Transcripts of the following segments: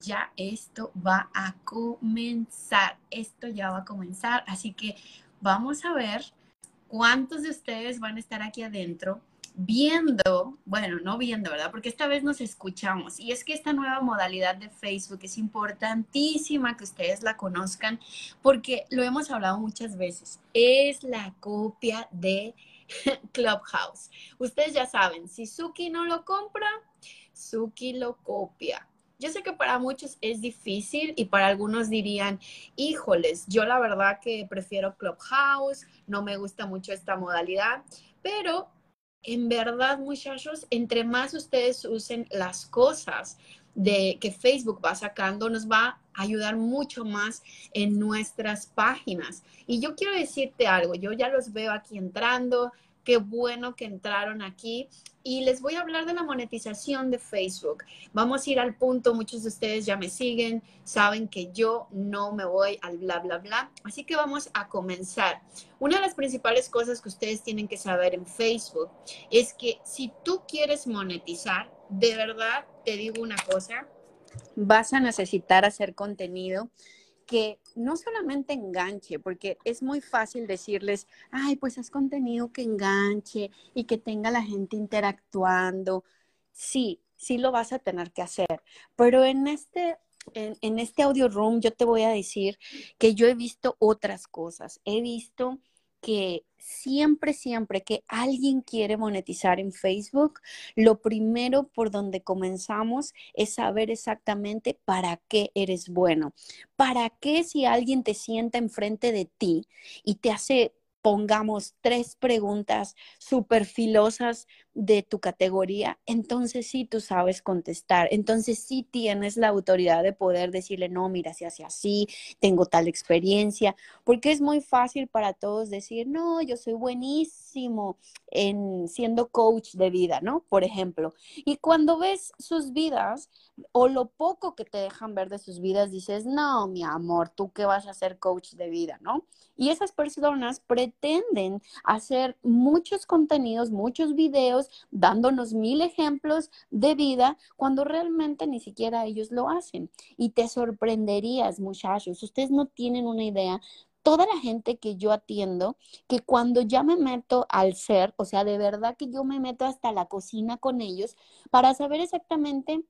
ya esto va a comenzar. Esto ya va a comenzar. Así que vamos a ver cuántos de ustedes van a estar aquí adentro viendo, bueno, no viendo, ¿verdad? Porque esta vez nos escuchamos. Y es que esta nueva modalidad de Facebook es importantísima que ustedes la conozcan porque lo hemos hablado muchas veces. Es la copia de Clubhouse. Ustedes ya saben, si Suki no lo compra, Suki lo copia. Yo sé que para muchos es difícil y para algunos dirían, híjoles, yo la verdad que prefiero Clubhouse, no me gusta mucho esta modalidad, pero en verdad muchachos, entre más ustedes usen las cosas de que Facebook va sacando, nos va a ayudar mucho más en nuestras páginas. Y yo quiero decirte algo, yo ya los veo aquí entrando, Qué bueno que entraron aquí. Y les voy a hablar de la monetización de Facebook. Vamos a ir al punto. Muchos de ustedes ya me siguen, saben que yo no me voy al bla, bla, bla. Así que vamos a comenzar. Una de las principales cosas que ustedes tienen que saber en Facebook es que si tú quieres monetizar, de verdad te digo una cosa, vas a necesitar hacer contenido que no solamente enganche, porque es muy fácil decirles, ay, pues es contenido que enganche y que tenga la gente interactuando. Sí, sí lo vas a tener que hacer, pero en este en, en, este audio room yo te voy a decir que yo he visto otras cosas. He visto que siempre, siempre que alguien quiere monetizar en Facebook, lo primero por donde comenzamos es saber exactamente para qué eres bueno. ¿Para qué si alguien te sienta enfrente de ti y te hace pongamos tres preguntas súper filosas de tu categoría, entonces sí tú sabes contestar, entonces sí tienes la autoridad de poder decirle, no, mira, si hace así, tengo tal experiencia, porque es muy fácil para todos decir, no, yo soy buenísimo en siendo coach de vida, ¿no? Por ejemplo, y cuando ves sus vidas o lo poco que te dejan ver de sus vidas, dices, no, mi amor, tú qué vas a ser coach de vida, ¿no? Y esas personas pretenden hacer muchos contenidos, muchos videos, dándonos mil ejemplos de vida cuando realmente ni siquiera ellos lo hacen. Y te sorprenderías, muchachos, ustedes no tienen una idea toda la gente que yo atiendo, que cuando ya me meto al ser, o sea, de verdad que yo me meto hasta la cocina con ellos para saber exactamente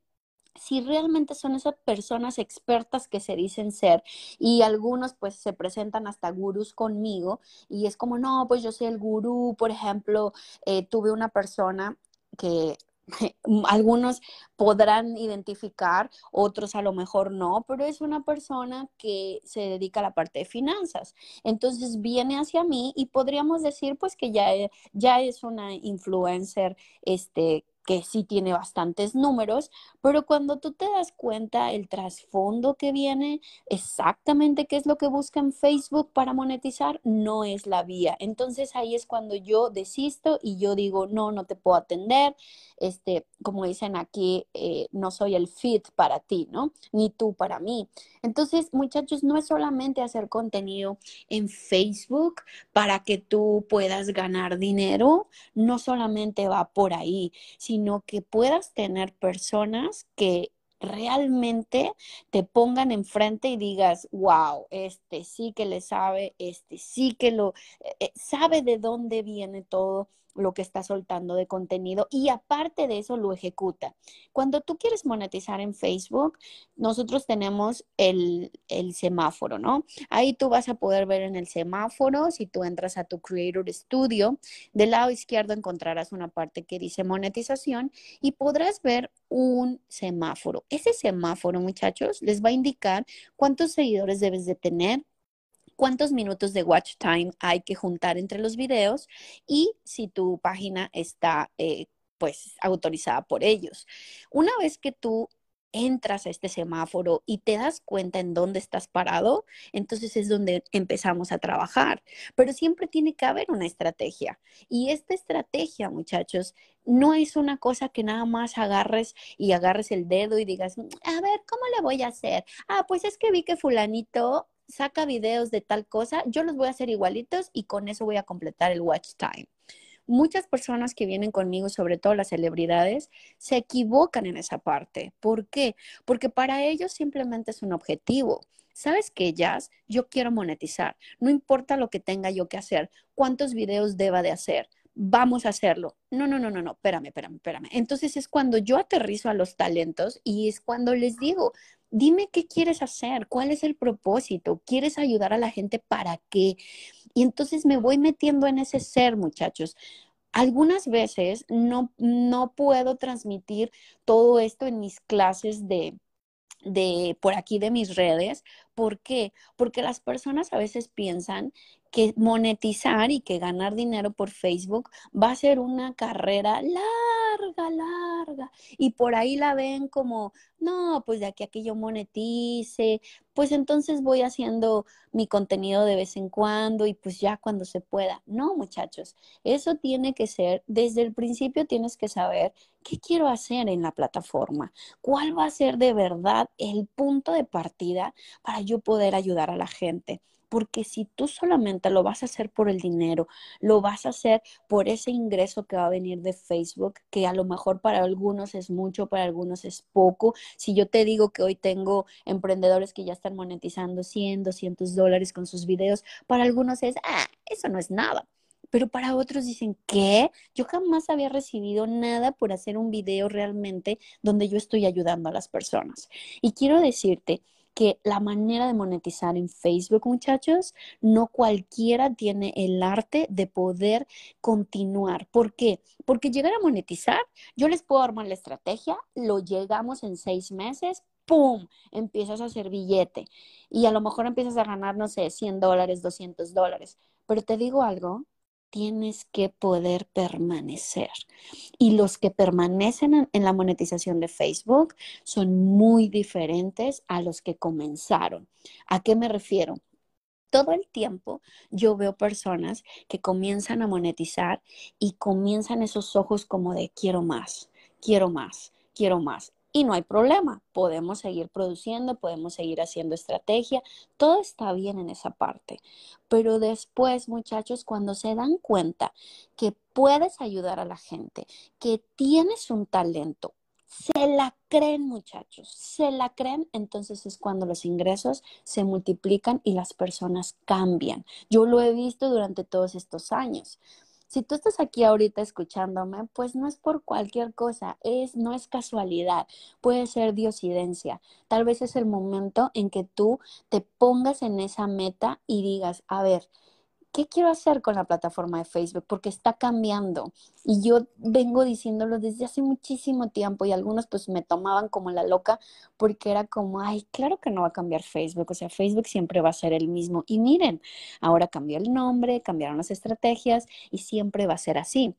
si realmente son esas personas expertas que se dicen ser y algunos pues se presentan hasta gurús conmigo y es como, no, pues yo soy el gurú, por ejemplo, eh, tuve una persona que algunos podrán identificar, otros a lo mejor no, pero es una persona que se dedica a la parte de finanzas. Entonces viene hacia mí y podríamos decir pues que ya, ya es una influencer este, que sí tiene bastantes números, pero cuando tú te das cuenta el trasfondo que viene, exactamente qué es lo que busca en Facebook para monetizar, no es la vía. Entonces ahí es cuando yo desisto y yo digo, no, no te puedo atender, este, como dicen aquí, eh, no soy el fit para ti, ¿no? Ni tú para mí. Entonces, muchachos, no es solamente hacer contenido en Facebook para que tú puedas ganar dinero, no solamente va por ahí, sino que puedas tener personas que realmente te pongan enfrente y digas, wow, este sí que le sabe, este sí que lo eh, eh, sabe de dónde viene todo lo que está soltando de contenido y aparte de eso lo ejecuta. Cuando tú quieres monetizar en Facebook, nosotros tenemos el, el, semáforo, ¿no? Ahí tú vas a poder ver en el semáforo, si tú entras a tu Creator Studio, del lado izquierdo encontrarás una parte que dice monetización y podrás ver un semáforo. Ese semáforo, muchachos, les va a indicar cuántos seguidores debes de tener, cuántos minutos de watch time hay que juntar entre los videos y si tu página está eh, pues autorizada por ellos. Una vez que tú entras a este semáforo y te das cuenta en dónde estás parado, entonces es donde empezamos a trabajar. Pero siempre tiene que haber una estrategia. Y esta estrategia, muchachos, no es una cosa que nada más agarres y agarres el dedo y digas, a ver, ¿cómo le voy a hacer? Ah, pues es que vi que fulanito saca videos de tal cosa, yo los voy a hacer igualitos y con eso voy a completar el watch time. muchas personas que vienen conmigo, sobre todo las celebridades, se equivocan en esa parte. ¿Por qué? Porque para ellos simplemente es un objetivo. ¿Sabes qué, Jazz? Yo quiero monetizar. No importa lo que tenga yo que hacer, cuántos videos deba de hacer. Vamos a hacerlo. No, no, no, no, no, espérame, espérame, espérame. Entonces es cuando yo aterrizo a los talentos y es cuando les digo, dime qué quieres hacer, cuál es el propósito, quieres ayudar a la gente para qué. Y entonces me voy metiendo en ese ser, muchachos. Algunas veces no, no puedo transmitir todo esto en mis clases de, de por aquí de mis redes. ¿Por qué? Porque las personas a veces piensan que monetizar y que ganar dinero por Facebook va a ser una carrera larga, larga. Y por ahí la ven como, no, pues de aquí a que yo monetice, pues entonces voy haciendo mi contenido de vez en cuando y pues ya cuando se pueda. No, muchachos, eso tiene que ser, desde el principio tienes que saber qué quiero hacer en la plataforma, cuál va a ser de verdad el punto de partida para yo poder ayudar a la gente porque si tú solamente lo vas a hacer por el dinero, lo vas a hacer por ese ingreso que va a venir de Facebook, que a lo mejor para algunos es mucho, para algunos es poco. Si yo te digo que hoy tengo emprendedores que ya están monetizando 100, 200 dólares con sus videos, para algunos es, ah, eso no es nada. Pero para otros dicen, ¿qué? Yo jamás había recibido nada por hacer un video realmente donde yo estoy ayudando a las personas. Y quiero decirte, que la manera de monetizar en Facebook, muchachos, no cualquiera tiene el arte de poder continuar. ¿Por qué? Porque llegar a monetizar, yo les puedo armar la estrategia, lo llegamos en seis meses, ¡pum! Empiezas a hacer billete y a lo mejor empiezas a ganar, no sé, 100 dólares, 200 dólares. Pero te digo algo, tienes que poder permanecer. Y los que permanecen en, la monetización de Facebook son muy diferentes a los que comenzaron. ¿A qué me refiero? Todo el tiempo yo veo personas que comienzan a monetizar y comienzan esos ojos como de quiero más, quiero más, quiero más y no hay problema. Podemos seguir produciendo, podemos seguir haciendo estrategia, todo está bien en esa parte. Pero después, muchachos, cuando se dan cuenta que puedes ayudar a la gente, que tienes un talento, se la creen, muchachos, se la creen, entonces es cuando los ingresos se multiplican y las personas cambian. Yo lo he visto durante todos estos años. Si tú estás aquí ahorita escuchándome, pues no es por cualquier cosa, es no es casualidad, puede ser diosidencia. Tal vez es el momento en que tú te pongas en esa meta y digas, a ver, ¿qué quiero hacer con la plataforma de Facebook? Porque está cambiando. Y yo vengo diciéndolo desde hace muchísimo tiempo y algunos pues me tomaban como la loca porque era como, ay, claro que no va a cambiar Facebook. O sea, Facebook siempre va a ser el mismo. Y miren, ahora cambió el nombre, cambiaron las estrategias y siempre va a ser así.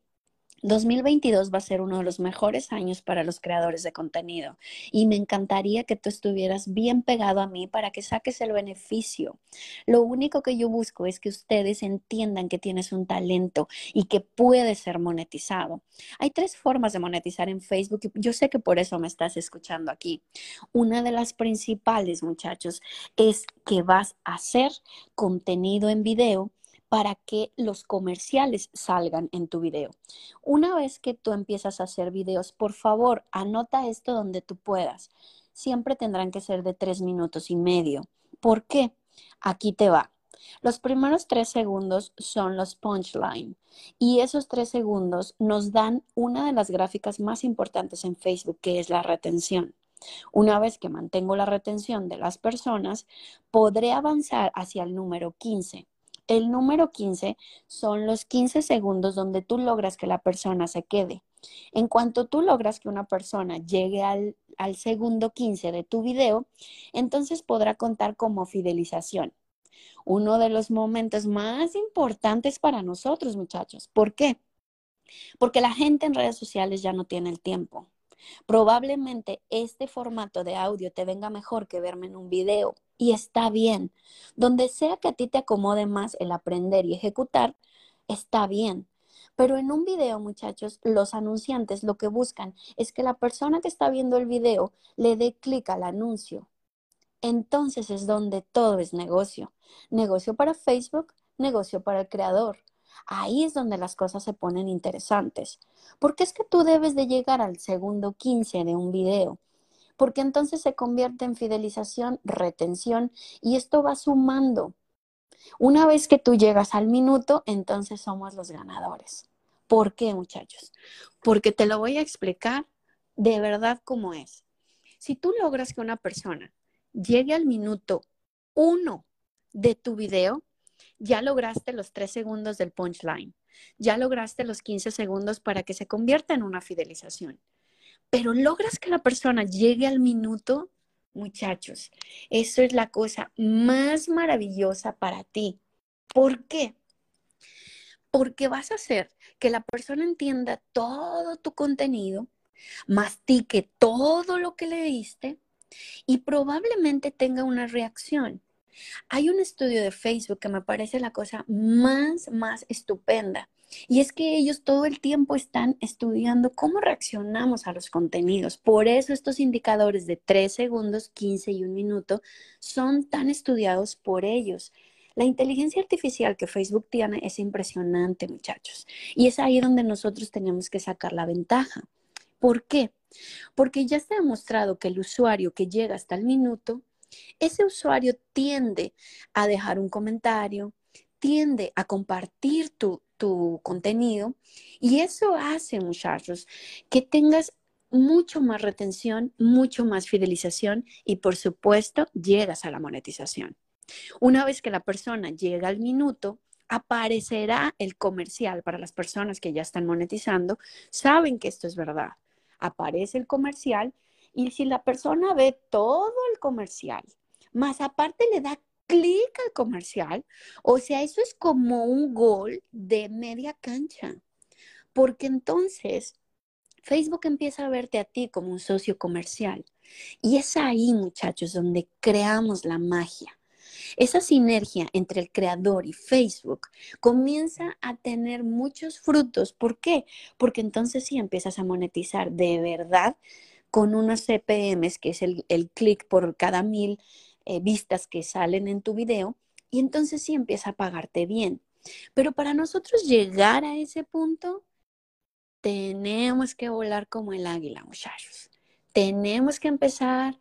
2022 va a ser uno de los mejores años para los creadores de contenido y me encantaría que tú estuvieras bien pegado a mí para que saques el beneficio. Lo único que yo busco es que ustedes entiendan que tienes un talento y que puede ser monetizado. Hay tres formas de monetizar en Facebook y yo sé que por eso me estás escuchando aquí. Una de las principales, muchachos, es que vas a hacer contenido en video para que los comerciales salgan en tu video. Una vez que tú empiezas a hacer videos, por favor, anota esto donde tú puedas. Siempre tendrán que ser de tres minutos y medio. ¿Por qué? Aquí te va. Los primeros tres segundos son los punchline y esos tres segundos nos dan una de las gráficas más importantes en Facebook, que es la retención. Una vez que mantengo la retención de las personas, podré avanzar hacia el número 15 el número 15 son los 15 segundos donde tú logras que la persona se quede. En cuanto tú logras que una persona llegue al, segundo 15 de tu video, entonces podrá contar como fidelización. Uno de los momentos más importantes para nosotros, muchachos. ¿Por qué? Porque la gente en redes sociales ya no tiene el tiempo. Probablemente este formato de audio te venga mejor que verme en un video y está bien. Donde sea que a ti te acomode más el aprender y ejecutar, está bien. Pero en un video, muchachos, los anunciantes lo que buscan es que la persona que está viendo el video le dé clic al anuncio. Entonces es donde todo es negocio. Negocio para Facebook, negocio para el creador. Ahí es donde las cosas se ponen interesantes. Porque es que tú debes de llegar al segundo 15 de un video. Porque entonces se convierte en fidelización, retención y esto va sumando. Una vez que tú llegas al minuto, entonces somos los ganadores. ¿Por qué, muchachos? Porque te lo voy a explicar de verdad cómo es. Si tú logras que una persona llegue al minuto uno de tu video, ya lograste los tres segundos del punchline, ya lograste los 15 segundos para que se convierta en una fidelización. Pero logras que la persona llegue al minuto, muchachos, eso es la cosa más maravillosa para ti. ¿Por qué? Porque vas a hacer que la persona entienda todo tu contenido, mastique todo lo que le diste y probablemente tenga una reacción. Hay un estudio de Facebook que me parece la cosa más, más estupenda. Y es que ellos todo el tiempo están estudiando cómo reaccionamos a los contenidos. Por eso estos indicadores de 3 segundos, 15 y un minuto son tan estudiados por ellos. La inteligencia artificial que Facebook tiene es impresionante, muchachos. Y es ahí donde nosotros tenemos que sacar la ventaja. ¿Por qué? Porque ya se ha demostrado que el usuario que llega hasta el minuto, ese usuario tiende a dejar un comentario, tiende a compartir tu, tu contenido y eso hace, muchachos, que tengas mucho más retención, mucho más fidelización y por supuesto llegas a la monetización. Una vez que la persona llega al minuto, aparecerá el comercial para las personas que ya están monetizando, saben que esto es verdad aparece el comercial y si la persona ve todo el comercial, más aparte le da clic al comercial, o sea, eso es como un gol de media cancha, porque entonces Facebook empieza a verte a ti como un socio comercial. Y es ahí, muchachos, donde creamos la magia. Esa sinergia entre el creador y Facebook comienza a tener muchos frutos. ¿Por qué? Porque entonces sí empiezas a monetizar de verdad con unos CPMs, que es el, clic por cada mil eh, vistas que salen en tu video, y entonces sí empieza a pagarte bien. Pero para nosotros llegar a ese punto, tenemos que volar como el águila, muchachos. Tenemos que empezar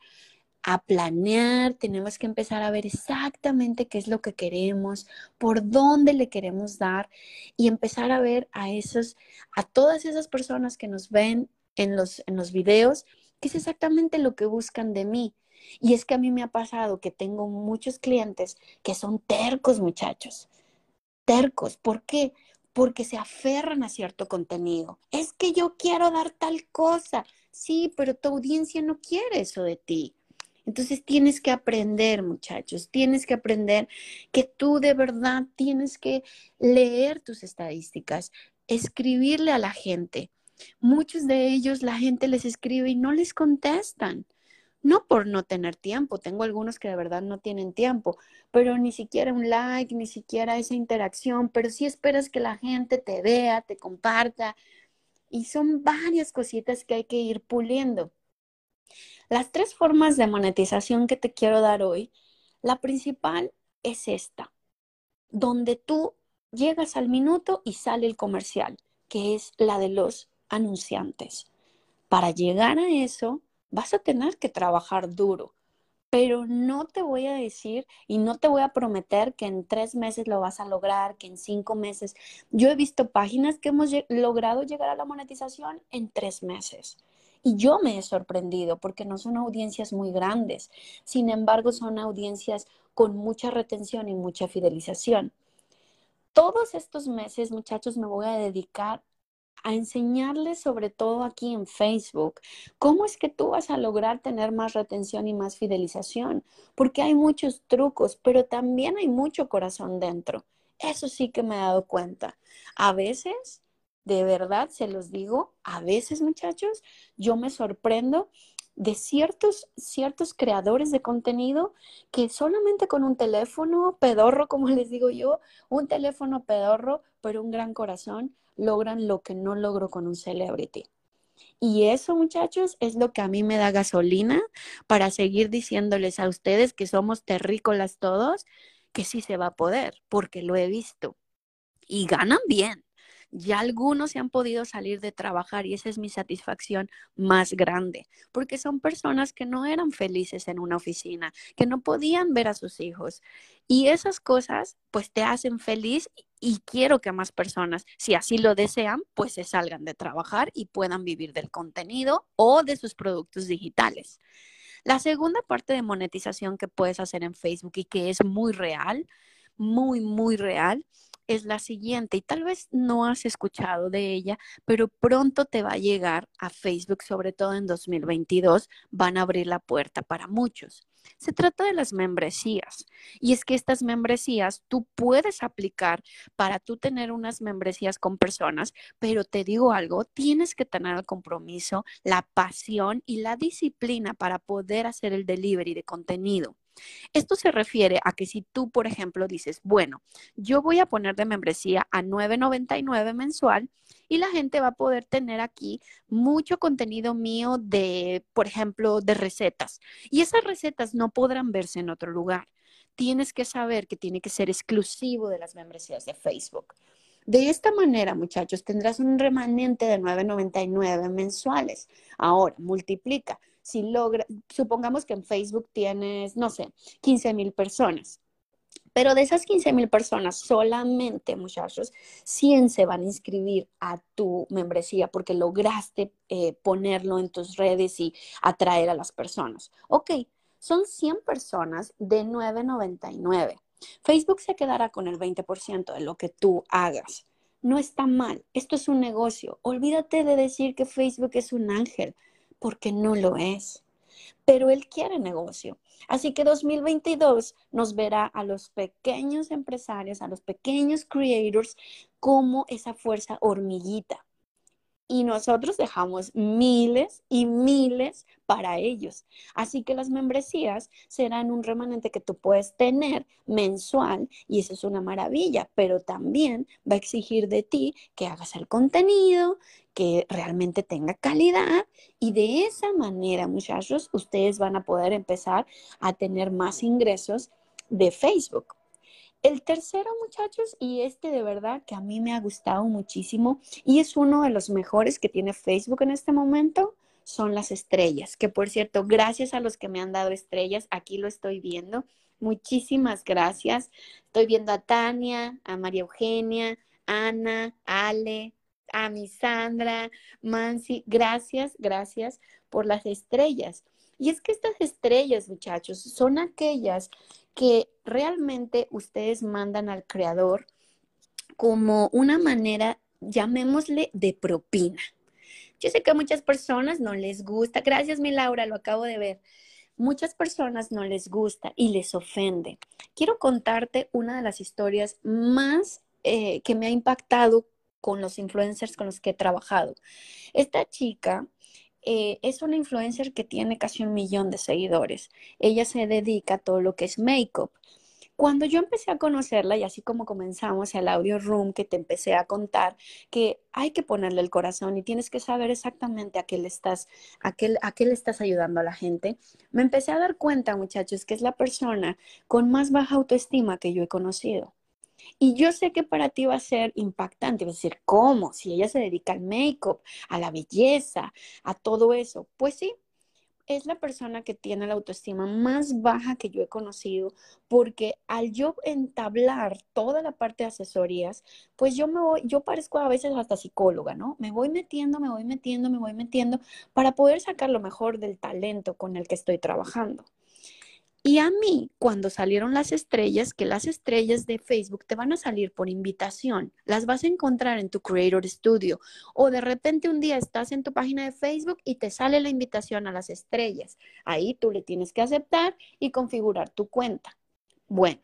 a planear, tenemos que empezar a ver exactamente qué es lo que queremos, por dónde le queremos dar y empezar a ver a esos, a todas esas personas que nos ven en los, en los videos, qué es exactamente lo que buscan de mí. Y es que a mí me ha pasado que tengo muchos clientes que son tercos, muchachos. Tercos. ¿Por qué? Porque se aferran a cierto contenido. Es que yo quiero dar tal cosa. Sí, pero tu audiencia no quiere eso de ti. Entonces tienes que aprender, muchachos, tienes que aprender que tú de verdad tienes que leer tus estadísticas, escribirle a la gente. Muchos de ellos la gente les escribe y no les contestan. No por no tener tiempo, tengo algunos que de verdad no tienen tiempo, pero ni siquiera un like, ni siquiera esa interacción, pero sí esperas que la gente te vea, te comparta. Y son varias cositas que hay que ir puliendo. Las tres formas de monetización que te quiero dar hoy, la principal es esta, donde tú llegas al minuto y sale el comercial, que es la de los anunciantes. Para llegar a eso, vas a tener que trabajar duro, pero no te voy a decir y no te voy a prometer que en tres meses lo vas a lograr, que en cinco meses. Yo he visto páginas que hemos logrado llegar a la monetización en tres meses. Y yo me he sorprendido porque no son audiencias muy grandes, sin embargo son audiencias con mucha retención y mucha fidelización. Todos estos meses, muchachos, me voy a dedicar a enseñarles, sobre todo aquí en Facebook, cómo es que tú vas a lograr tener más retención y más fidelización, porque hay muchos trucos, pero también hay mucho corazón dentro. Eso sí que me he dado cuenta. A veces de verdad, se los digo, a veces muchachos, yo me sorprendo de ciertos, ciertos creadores de contenido que solamente con un teléfono pedorro, como les digo yo, un teléfono pedorro, pero un gran corazón, logran lo que no logro con un celebrity. Y eso, muchachos, es lo que a mí me da gasolina para seguir diciéndoles a ustedes que somos terrícolas todos, que sí se va a poder, porque lo he visto. y ganan bien. Ya algunos se han podido salir de trabajar y esa es mi satisfacción más grande, porque son personas que no eran felices en una oficina, que no podían ver a sus hijos. Y esas cosas pues te hacen feliz y quiero que más personas, si así lo desean, pues se salgan de trabajar y puedan vivir del contenido o de sus productos digitales. La segunda parte de monetización que puedes hacer en Facebook y que es muy real, muy, muy real, es la siguiente y tal vez no has escuchado de ella, pero pronto te va a llegar a Facebook, sobre todo en 2022, van a abrir la puerta para muchos. Se trata de las membresías y es que estas membresías tú puedes aplicar para tú tener unas membresías con personas, pero te digo algo, tienes que tener el compromiso, la pasión y la disciplina para poder hacer el delivery de contenido. Esto se refiere a que si tú, por ejemplo, dices, bueno, yo voy a poner de membresía a 9.99 mensual y la gente va a poder tener aquí mucho contenido mío de, por ejemplo, de recetas. Y esas recetas no podrán verse en otro lugar. Tienes que saber que tiene que ser exclusivo de las membresías de Facebook. De esta manera, muchachos, tendrás un remanente de 9.99 mensuales. Ahora, multiplica si logra, supongamos que en Facebook tienes, no sé, 15 mil personas. Pero de esas 15 mil personas, solamente, muchachos, 100 se van a inscribir a tu membresía porque lograste eh, ponerlo en tus redes y atraer a las personas. Ok, son 100 personas de 9.99. Facebook se quedará con el 20% de lo que tú hagas. No está mal, esto es un negocio. Olvídate de decir que Facebook es un ángel porque no lo es. Pero él quiere negocio. Así que 2022 nos verá a los pequeños empresarios, a los pequeños creators como esa fuerza hormiguita y nosotros dejamos miles y miles para ellos. Así que las membresías serán un remanente que tú puedes tener mensual y eso es una maravilla, pero también va a exigir de ti que hagas el contenido, que realmente tenga calidad y de esa manera, muchachos, ustedes van a poder empezar a tener más ingresos de Facebook. El tercero, muchachos, y este de verdad que a mí me ha gustado muchísimo y es uno de los mejores que tiene Facebook en este momento, son las estrellas, que por cierto, gracias a los que me han dado estrellas, aquí lo estoy viendo. Muchísimas gracias. Estoy viendo a Tania, a María Eugenia, Ana, Ale, a mi Sandra, Mansi. Gracias, gracias por las estrellas. Y es que estas estrellas, muchachos, son aquellas que realmente ustedes mandan al creador como una manera, llamémosle, de propina. Yo sé que a muchas personas no les gusta. Gracias, mi Laura, lo acabo de ver. Muchas personas no les gusta y les ofende. Quiero contarte una de las historias más eh, que me ha impactado con los influencers con los que he trabajado. Esta chica eh, es una influencer que tiene casi un millón de seguidores. Ella se dedica a todo lo que es make-up. Cuando yo empecé a conocerla, y así como comenzamos el audio room, que te empecé a contar que hay que ponerle el corazón y tienes que saber exactamente a qué le estás, a qué, a qué le estás ayudando a la gente, me empecé a dar cuenta, muchachos, que es la persona con más baja autoestima que yo he conocido. Y yo sé que para ti va a ser impactante, va a decir, ¿cómo? Si ella se dedica al make-up, a la belleza, a todo eso. Pues sí, es la persona que tiene la autoestima más baja que yo he conocido, porque al yo entablar toda la parte de asesorías, pues yo me voy, yo parezco a veces hasta psicóloga, ¿no? Me voy metiendo, me voy metiendo, me voy metiendo para poder sacar lo mejor del talento con el que estoy trabajando. Y a mí, cuando salieron las estrellas, que las estrellas de Facebook te van a salir por invitación, las vas a encontrar en tu Creator Studio o de repente un día estás en tu página de Facebook y te sale la invitación a las estrellas. Ahí tú le tienes que aceptar y configurar tu cuenta. Bueno,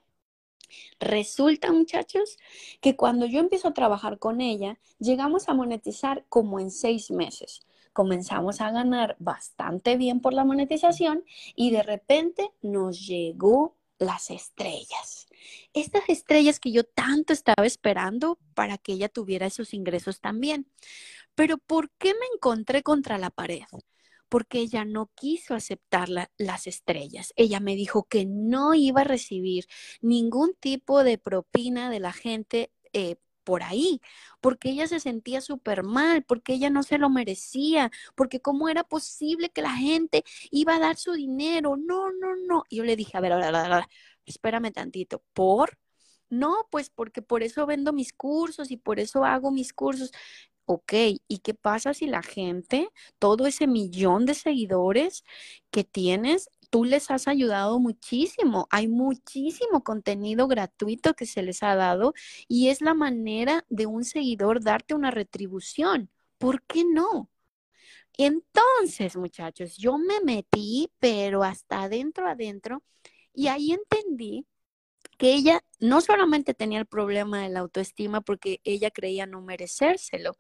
resulta muchachos que cuando yo empiezo a trabajar con ella, llegamos a monetizar como en seis meses comenzamos a ganar bastante bien por la monetización y de repente nos llegó las estrellas. Estas estrellas que yo tanto estaba esperando para que ella tuviera esos ingresos también. Pero ¿por qué me encontré contra la pared? Porque ella no quiso aceptar las estrellas. Ella me dijo que no iba a recibir ningún tipo de propina de la gente eh, por ahí, porque ella se sentía súper mal, porque ella no se lo merecía, porque cómo era posible que la gente iba a dar su dinero. No, no, no. Y yo le dije, a ver, a ver, a ver, espérame tantito, ¿por? No, pues porque por eso vendo mis cursos y por eso hago mis cursos. Ok, ¿y qué pasa si la gente, todo ese millón de seguidores que tienes, tú les has ayudado muchísimo? Hay muchísimo contenido gratuito que se les ha dado y es la manera de un seguidor darte una retribución. ¿Por qué no? Entonces, muchachos, yo me metí, pero hasta adentro, adentro, y ahí entendí que ella no solamente tenía el problema de la autoestima porque ella creía no merecérselo,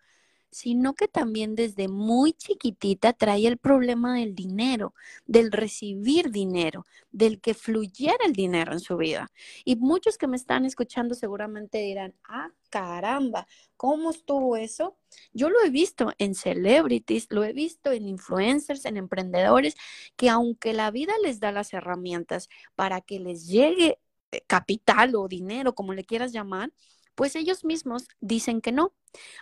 sino que también desde muy chiquitita traía el problema del dinero, del recibir dinero, del que fluyera el dinero en su vida. Y muchos que me están escuchando seguramente dirán, ah, caramba, ¿cómo estuvo eso? Yo lo he visto en celebrities, lo he visto en influencers, en emprendedores, que aunque la vida les da las herramientas para que les llegue eh, capital o dinero, como le quieras llamar, pues ellos mismos dicen que no.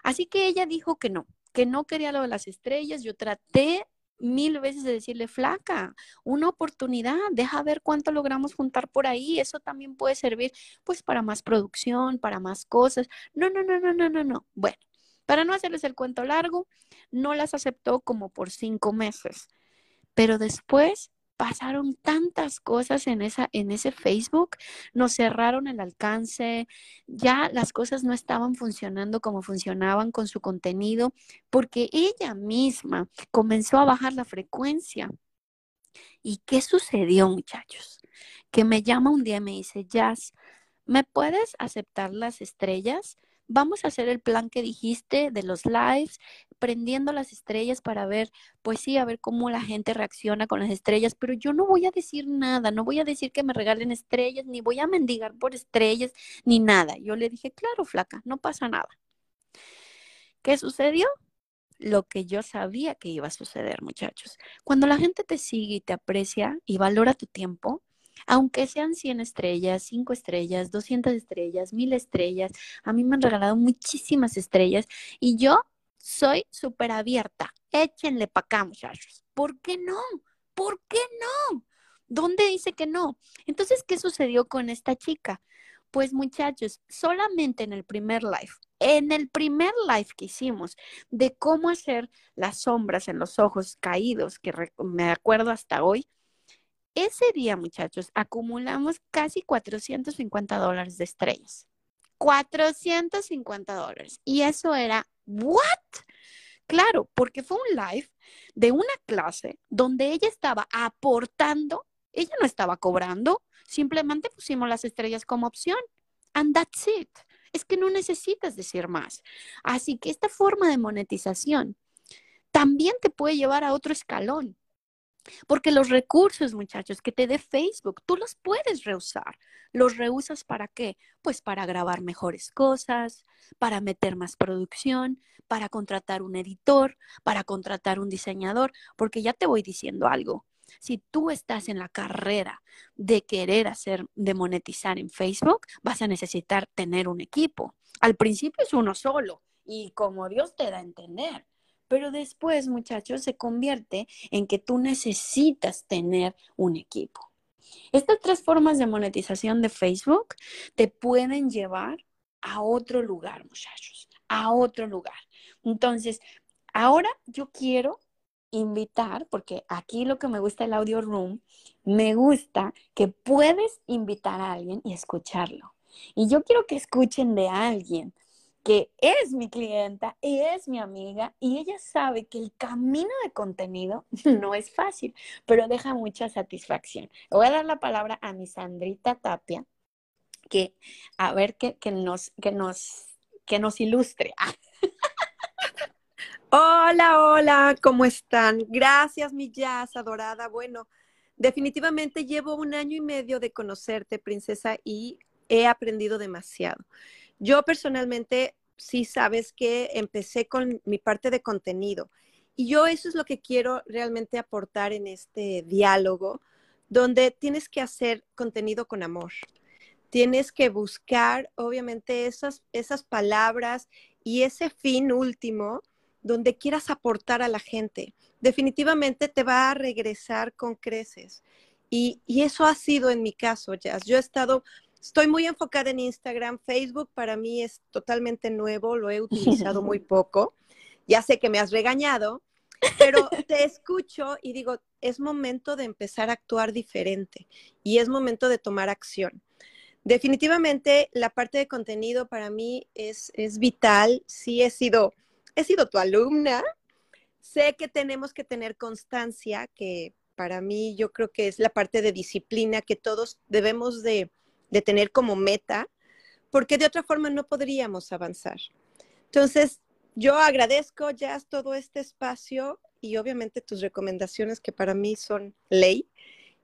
Así que ella dijo que no, que no quería lo de las estrellas. Yo traté mil veces de decirle, flaca, una oportunidad, deja ver cuánto logramos juntar por ahí, eso también puede servir pues para más producción, para más cosas. No, no, no, no, no, no, no. Bueno, para no hacerles el cuento largo, no las aceptó como por cinco meses, pero después pasaron tantas cosas en, esa, en ese Facebook, nos cerraron el alcance, ya las cosas no estaban funcionando como funcionaban con su contenido, porque ella misma comenzó a bajar la frecuencia. ¿Y qué sucedió, muchachos? Que me llama un día y me dice, Jazz, ¿me puedes aceptar las estrellas? vamos a hacer el plan que dijiste de los lives, prendiendo las estrellas para ver, pues sí, a ver cómo la gente reacciona con las estrellas, pero yo no voy a decir nada, no voy a decir que me regalen estrellas, ni voy a mendigar por estrellas, ni nada. Yo le dije, claro, flaca, no pasa nada. ¿Qué sucedió? Lo que yo sabía que iba a suceder, muchachos. Cuando la gente te sigue y te aprecia y valora tu tiempo, aunque sean 100 estrellas, 5 estrellas, 200 estrellas, 1000 estrellas, a mí me han regalado muchísimas estrellas y yo soy súper abierta. Échenle para acá, muchachos. ¿Por qué no? ¿Por qué no? ¿Dónde dice que no? Entonces, ¿qué sucedió con esta chica? Pues muchachos, solamente en el primer live, en el primer live que hicimos de cómo hacer las sombras en los ojos caídos, que me acuerdo hasta hoy, ese día, muchachos, acumulamos casi 450 dólares de estrellas. 450 dólares. Y eso era, ¿what? Claro, porque fue un live de una clase donde ella estaba aportando, ella no estaba cobrando, simplemente pusimos las estrellas como opción. And that's it. Es que no necesitas decir más. Así que esta forma de monetización también te puede llevar a otro escalón. Porque los recursos, muchachos, que te dé Facebook, tú los puedes reusar. ¿Los reusas para qué? Pues para grabar mejores cosas, para meter más producción, para contratar un editor, para contratar un diseñador, porque ya te voy diciendo algo. Si tú estás en la carrera de querer hacer, de monetizar en Facebook, vas a necesitar tener un equipo. Al principio es uno solo y como Dios te da a entender. Pero después, muchachos, se convierte en que tú necesitas tener un equipo. Estas tres formas de monetización de Facebook te pueden llevar a otro lugar, muchachos, a otro lugar. Entonces, ahora yo quiero invitar, porque aquí lo que me gusta el audio room, me gusta que puedes invitar a alguien y escucharlo. Y yo quiero que escuchen de alguien que es mi clienta y es mi amiga y ella sabe que el camino de contenido no es fácil, pero deja mucha satisfacción. voy a dar la palabra a mi Sandrita Tapia, que a ver que, nos, que, nos, que nos ilustre. Hola, hola, ¿cómo están? Gracias, mi jazz adorada. Bueno, definitivamente llevo un año y medio de conocerte, princesa, y he aprendido demasiado. Yo personalmente, sí sabes que empecé con mi parte de contenido y yo eso es lo que quiero realmente aportar en este diálogo, donde tienes que hacer contenido con amor. tienes que buscar, obviamente, esas, esas palabras y ese fin último donde quieras aportar a la gente. Definitivamente te va a regresar con creces. Y, y eso ha sido en mi caso, Jazz. Yo he estado Estoy muy enfocada en Instagram. Facebook para mí es totalmente nuevo, lo he utilizado muy poco. Ya sé que me has regañado, pero te escucho y digo, es momento de empezar a actuar diferente y es momento de tomar acción. Definitivamente la parte de contenido para mí es, es vital. Sí he sido, he sido tu alumna. Sé que tenemos que tener constancia, que para mí yo creo que es la parte de disciplina que todos debemos de, de tener como meta, porque de otra forma no podríamos avanzar. Entonces, yo agradezco, ya todo este espacio y obviamente tus recomendaciones que para mí son ley.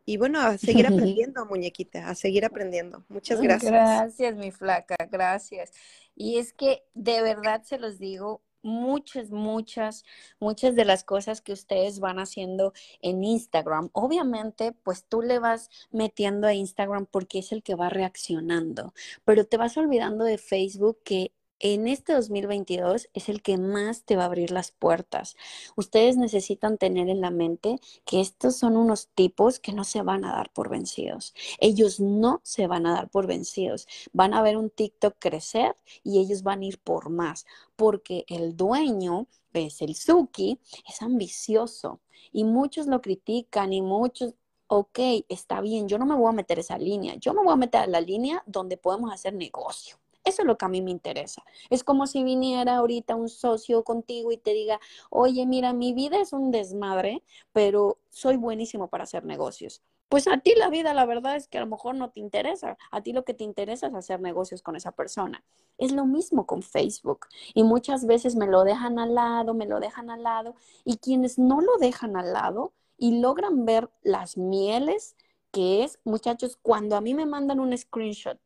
Y bueno, a seguir aprendiendo, muñequita, a seguir aprendiendo. Muchas gracias. Gracias, mi flaca, gracias. Y es que de verdad se los digo, muchas, muchas, muchas de las cosas que ustedes van haciendo en Instagram. Obviamente, pues tú le vas metiendo a Instagram porque es el que va reaccionando, pero te vas olvidando de Facebook que en este 2022 es el que más te va a abrir las puertas. Ustedes necesitan tener en la mente que estos son unos tipos que no se van a dar por vencidos. Ellos no se van a dar por vencidos. Van a ver un TikTok crecer y ellos van a ir por más, porque el dueño es el Suki, es ambicioso y muchos lo critican y muchos ok, está bien, yo no me voy a meter esa línea, yo me voy a meter a la línea donde podemos hacer negocio. Eso es lo que a mí me interesa. Es como si viniera ahorita un socio contigo y te diga, oye, mira, mi vida es un desmadre, pero soy buenísimo para hacer negocios. Pues a ti la vida, la verdad es que a lo mejor no te interesa. A ti lo que te interesa es hacer negocios con esa persona. Es lo mismo con Facebook. Y muchas veces me lo dejan al lado, me lo dejan al lado. Y quienes no lo dejan al lado y logran ver las mieles que es, muchachos, cuando a mí me mandan un screenshot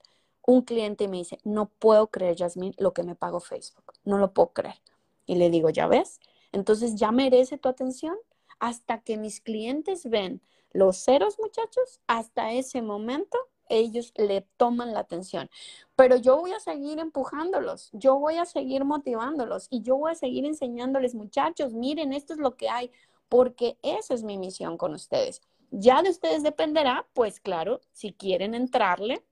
un cliente me dice, no puedo creer, Jasmine, lo que me pagó Facebook. No lo puedo creer. Y le digo, ya ves, entonces ya merece tu atención. Hasta que mis clientes ven los ceros, muchachos, hasta ese momento ellos le toman la atención. Pero yo voy a seguir empujándolos, yo voy a seguir motivándolos y yo voy a seguir enseñándoles, muchachos, miren, esto es lo que hay, porque esa es mi misión con ustedes. Ya de ustedes dependerá, pues claro, si quieren entrarle,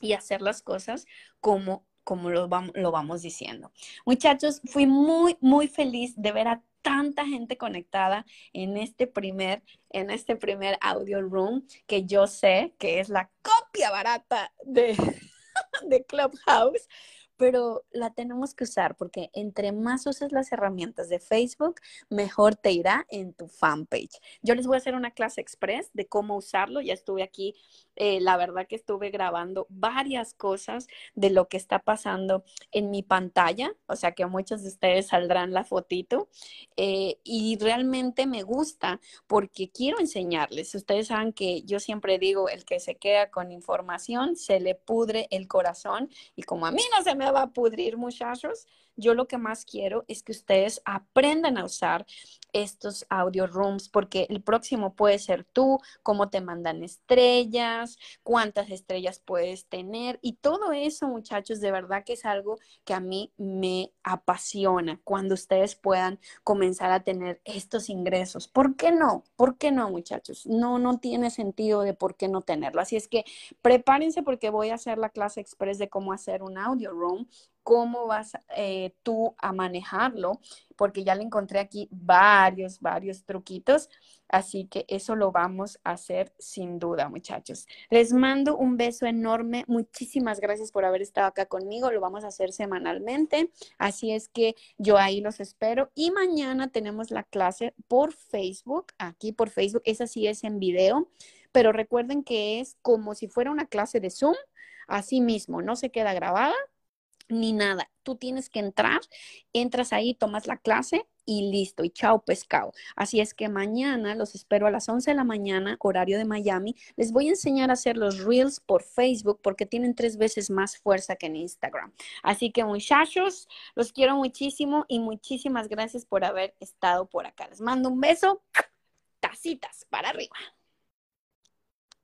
y hacer las cosas como, como lo, vamos, lo vamos diciendo. Muchachos, fui muy, muy feliz de ver a tanta gente conectada en este primer, en este primer audio room que yo sé que es la copia barata de, de Clubhouse, pero la tenemos que usar porque entre más uses las herramientas de Facebook, mejor te irá en tu fanpage. Yo les voy a hacer una clase express de cómo usarlo. Ya estuve aquí, eh, la verdad que estuve grabando varias cosas de lo que está pasando en mi pantalla, o sea que muchos de ustedes saldrán la fotito. Eh, y realmente me gusta porque quiero enseñarles. Ustedes saben que yo siempre digo, el que se queda con información, se le pudre el corazón y como a mí no se me va a pudrir, muchachos. Yo lo que más quiero es que ustedes aprendan a usar estos audio rooms porque el próximo puede ser tú, cómo te mandan estrellas, cuántas estrellas puedes tener y todo eso, muchachos, de verdad que es algo que a mí me apasiona cuando ustedes puedan comenzar a tener estos ingresos. ¿Por qué no? ¿Por qué no, muchachos? No, no tiene sentido de por qué no tenerlo. Así es que prepárense porque voy a hacer la clase express de cómo hacer un audio room cómo vas eh, tú a manejarlo, porque ya le encontré aquí varios, varios truquitos, así que eso lo vamos a hacer sin duda, muchachos. Les mando un beso enorme, muchísimas gracias por haber estado acá conmigo, lo vamos a hacer semanalmente, así es que yo ahí los espero y mañana tenemos la clase por Facebook, aquí por Facebook, esa sí es en video, pero recuerden que es como si fuera una clase de Zoom, así mismo, no se queda grabada ni nada. Tú tienes que entrar, entras ahí, tomas la clase y listo, y chao pescado. Así es que mañana los espero a las 11 de la mañana, horario de Miami. Les voy a enseñar a hacer los reels por Facebook porque tienen tres veces más fuerza que en Instagram. Así que muchachos, los quiero muchísimo y muchísimas gracias por haber estado por acá. Les mando un beso, tacitas para arriba.